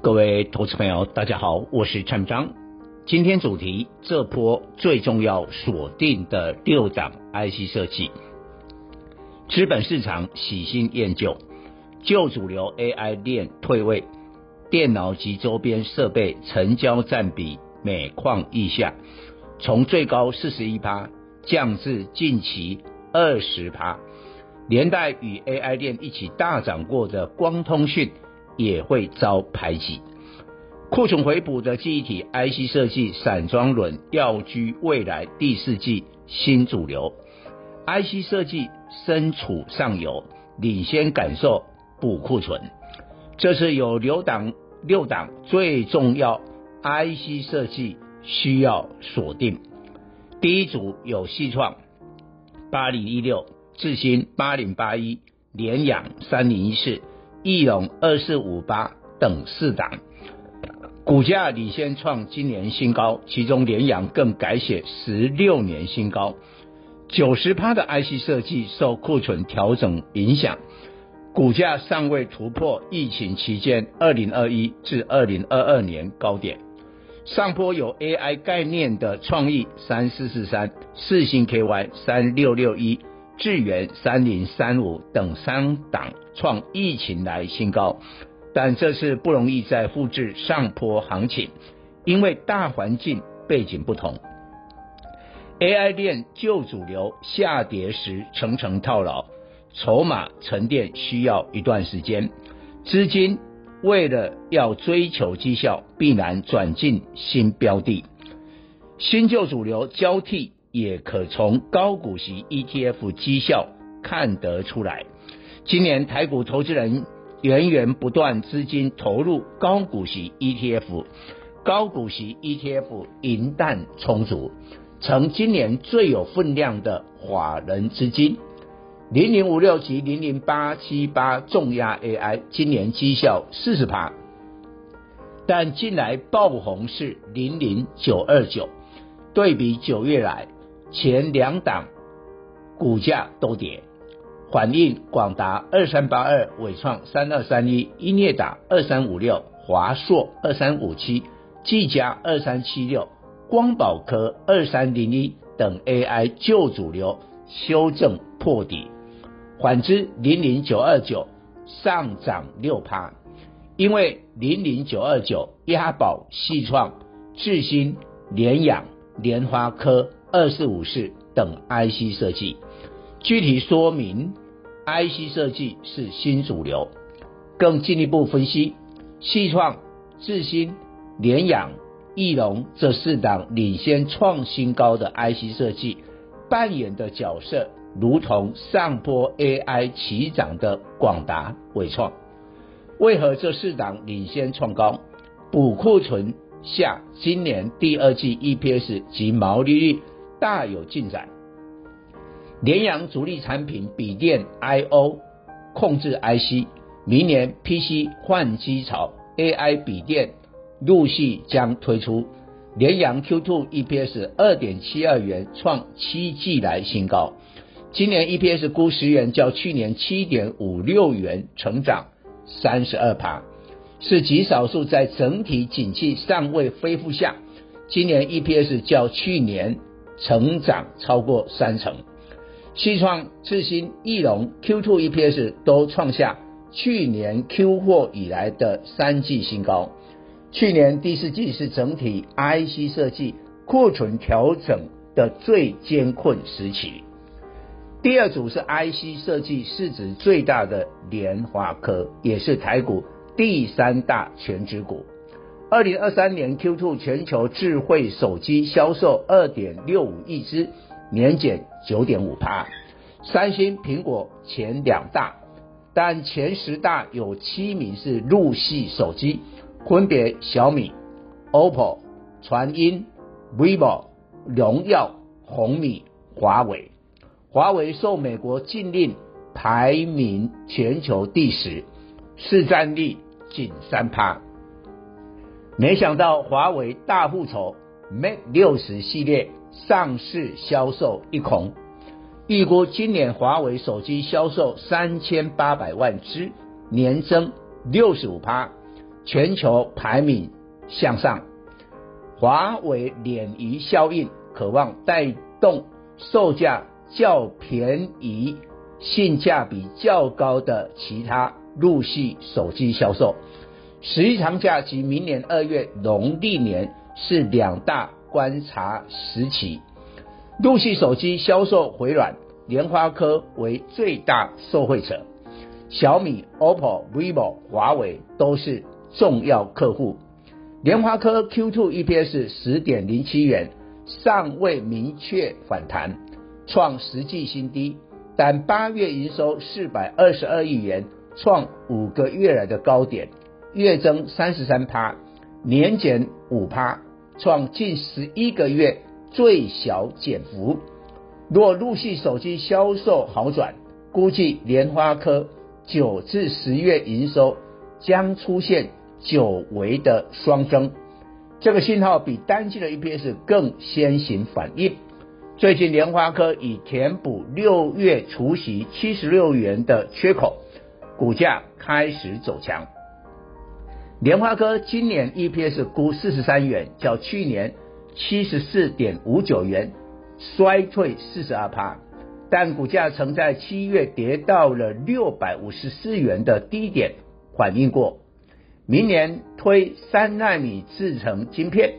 各位投资朋友，大家好，我是蔡明彰。今天主题：这波最重要锁定的六档 IC 设计。资本市场喜新厌旧，旧主流 AI 链退位，电脑及周边设备成交占比每况愈下，从最高四十一趴降至近期二十趴，连带与 AI 链一起大涨过的光通讯。也会遭排挤，库存回补的记忆体 IC 设计散装轮要居未来第四季新主流，IC 设计身处上游，领先感受补库存。这是有六档六档最重要 IC 设计需要锁定。第一组有矽创八零一六、智新八零八一、联阳三零一四。义隆二四五八等四档，股价领先创今年新高，其中联阳更改写十六年新高。九十趴的 IC 设计受库存调整影响，股价尚未突破疫情期间二零二一至二零二二年高点。上坡有 AI 概念的创意三四四三、四星 KY 三六六一。智源三零三五等三档创疫情来新高，但这次不容易再复制上坡行情，因为大环境背景不同。AI 链旧主流下跌时层层套牢，筹码沉淀需要一段时间，资金为了要追求绩效，必然转进新标的，新旧主流交替。也可从高股息 ETF 绩效看得出来，今年台股投资人源源不断资金投入高股息 ETF，高股息 ETF 银弹充足，成今年最有分量的法人资金。零零五六及零零八七八重压 AI 今年绩效四十趴，但近来爆红是零零九二九，对比九月来。前两档股价都跌，反映广达二三八二、伟创三二三一、英业达二三五六、华硕二三五七、技嘉二三七六、光宝科二三零一等 AI 旧主流修正破底，反之零零九二九上涨六趴，因为零零九二九押宝矽创、智新、联养、联发科。二四五四等 IC 设计，具体说明 IC 设计是新主流。更进一步分析，矽创、智新、联阳、义隆这四档领先创新高的 IC 设计扮演的角色，如同上波 AI 起涨的广达、伟创。为何这四档领先创高？补库存下，今年第二季 EPS 及毛利率。大有进展。联阳主力产品笔电 I/O 控制 IC，明年 PC 换机潮，AI 笔电陆续将推出。联阳 Q2 EPS 二点七二元，创七季来新高。今年 EPS 估十元，较去年七点五六元成长三十二趴，是极少数在整体景气尚未恢复下，今年 EPS 较去年。成长超过三成，西创、智新、翼龙 Q2 EPS 都创下去年 Q 货以来的三季新高。去年第四季是整体 IC 设计库存调整的最艰困时期。第二组是 IC 设计市值最大的联华科，也是台股第三大全值股。二零二三年 Q2 全球智慧手机销售二点六五亿只，年减九点五趴。三星、苹果前两大，但前十大有七名是入系手机，分别小米、OPPO、传音、vivo、荣耀、红米、华为。华为受美国禁令，排名全球第十，市占率仅三趴。没想到华为大复仇，Mate 60系列上市销售一空，预估今年华为手机销售三千八百万只，年增六十五趴，全球排名向上。华为鲶鱼效应渴望带动售价较便宜、性价比较高的其他日系手机销售。十一长假及明年二月农历年是两大观察时期。陆续手机销售回软，联发科为最大受惠者，小米、OPPO、vivo、华为都是重要客户。联发科 Q2 EPS 十点零七元，尚未明确反弹。创实际新低，但八月营收四百二十二亿元，创五个月来的高点，月增三十三趴，年减五趴，创近十一个月最小减幅。若陆续手机销售好转，估计联发科九至十月营收将出现久违的双增，这个信号比单季的 EPS 更先行反应。最近联发科已填补六月除息七十六元的缺口，股价开始走强。联发科今年 EPS 估四十三元，较去年七十四点五九元衰退四十二趴，但股价曾在七月跌到了六百五十四元的低点，反映过。明年推三纳米制程晶片。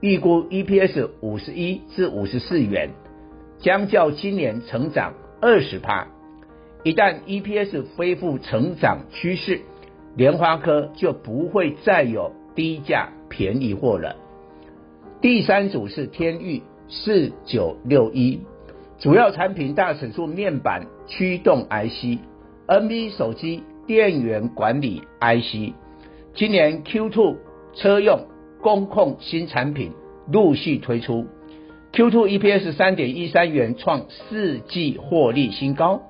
预估 EPS 五十一至五十四元，将较今年成长二十趴。一旦 EPS 恢复成长趋势，联发科就不会再有低价便宜货了。第三组是天域四九六一，主要产品大尺寸面板驱动 IC，NB 手机电源管理 IC，今年 Q2 车用。工控新产品陆续推出，Q2 EPS 三点一三元创四季获利新高，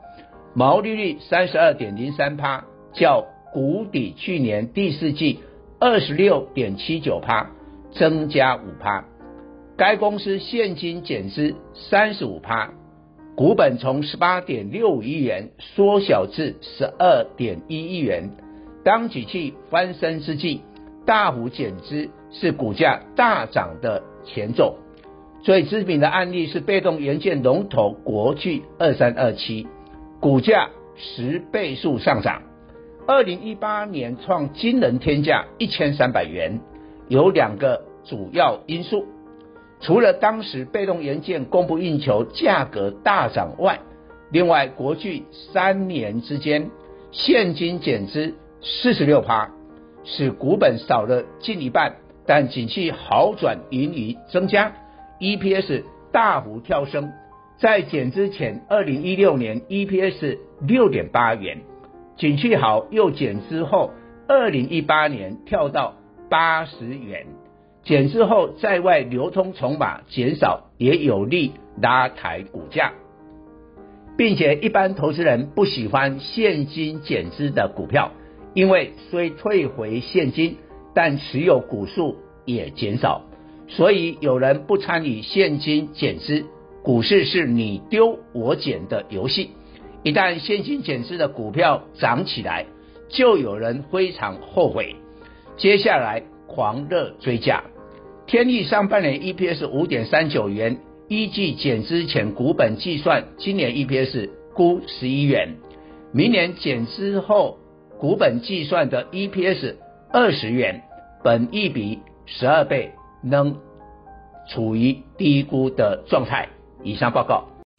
毛利率三十二点零三趴，较谷底去年第四季二十六点七九趴增加五趴。该公司现金减资三十五趴，股本从十八点六五亿元缩小至十二点一亿元。当景气翻身之际，大幅减资。是股价大涨的前奏，最知名的案例是被动元件龙头国巨二三二七，股价十倍数上涨，二零一八年创惊人天价一千三百元，有两个主要因素，除了当时被动元件供不应求，价格大涨外，另外国巨三年之间现金减资四十六趴，使股本少了近一半。但景气好转，盈余增加，EPS 大幅跳升。在减之前，二零一六年 EPS 六点八元，景气好又减之后，二零一八年跳到八十元。减之后，在外流通筹码减少，也有利拉抬股价，并且一般投资人不喜欢现金减资的股票，因为虽退回现金。但持有股数也减少，所以有人不参与现金减资。股市是你丢我捡的游戏，一旦现金减资的股票涨起来，就有人非常后悔，接下来狂热追价。天钰上半年 EPS 五点三九元，依据减资前股本计算，今年 EPS 估十一元，明年减资后股本计算的 EPS。二十元，本益比十二倍，仍处于低估的状态。以上报告。